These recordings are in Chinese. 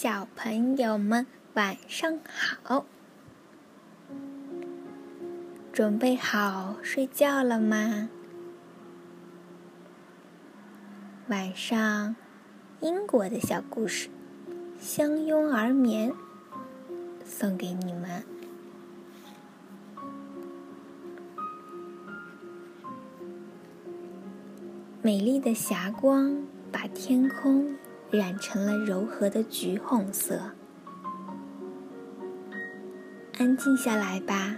小朋友们，晚上好！准备好睡觉了吗？晚上，英国的小故事《相拥而眠》送给你们。美丽的霞光把天空。染成了柔和的橘红色。安静下来吧，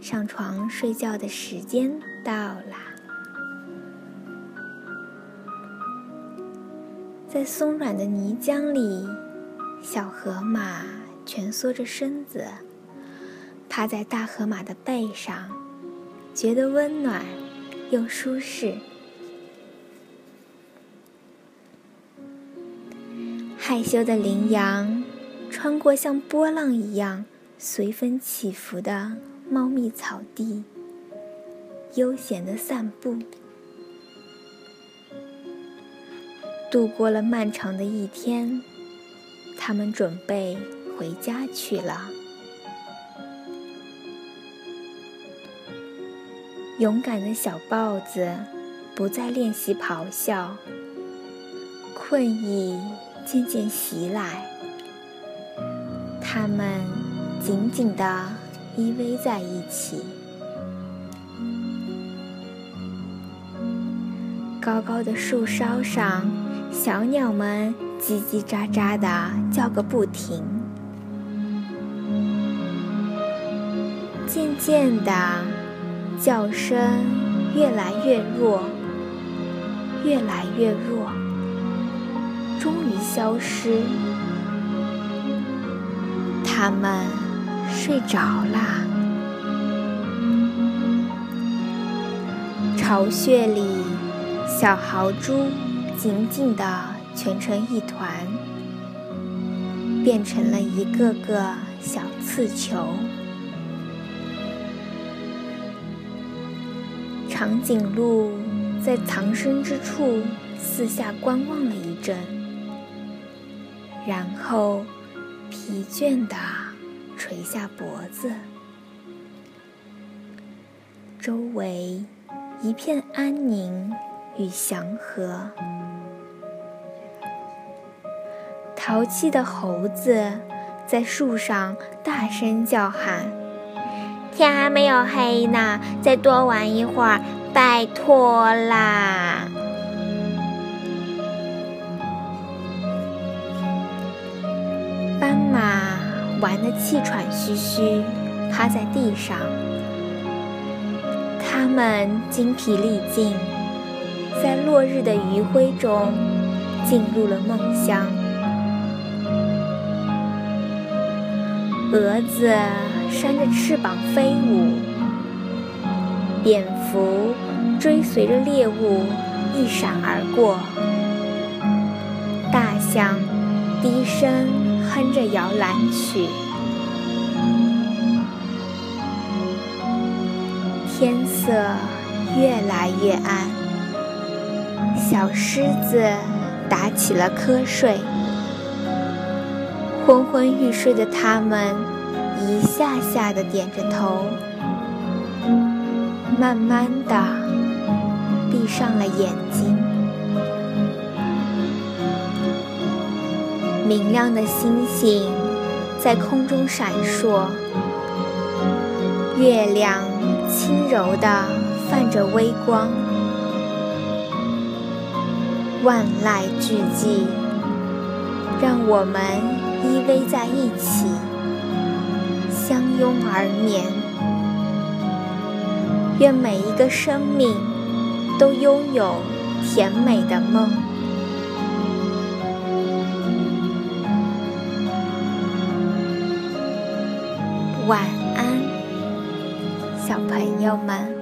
上床睡觉的时间到啦。在松软的泥浆里，小河马蜷缩着身子，趴在大河马的背上，觉得温暖又舒适。害羞的羚羊穿过像波浪一样随风起伏的茂密草地，悠闲的散步。度过了漫长的一天，他们准备回家去了。勇敢的小豹子不再练习咆哮，困意。渐渐袭来，他们紧紧地依偎在一起。高高的树梢上，小鸟们叽叽喳喳地叫个不停。渐渐的，叫声越来越弱，越来越弱。终于消失，他们睡着啦。巢穴里，小豪猪紧紧地蜷成一团，变成了一个个小刺球。长颈鹿在藏身之处四下观望了一阵。然后，疲倦地垂下脖子。周围一片安宁与祥和。淘气的猴子在树上大声叫喊：“天还没有黑呢，再多玩一会儿，拜托啦！”玩得气喘吁吁，趴在地上。它们精疲力尽，在落日的余晖中进入了梦乡。蛾子扇着翅膀飞舞，蝙蝠追随着猎物一闪而过，大象低声。哼着摇篮曲，天色越来越暗，小狮子打起了瞌睡。昏昏欲睡的他们，一下下的点着头，慢慢的闭上了眼睛。明亮的星星在空中闪烁，月亮轻柔地泛着微光，万籁俱寂，让我们依偎在一起，相拥而眠。愿每一个生命都拥有甜美的梦。小朋友们。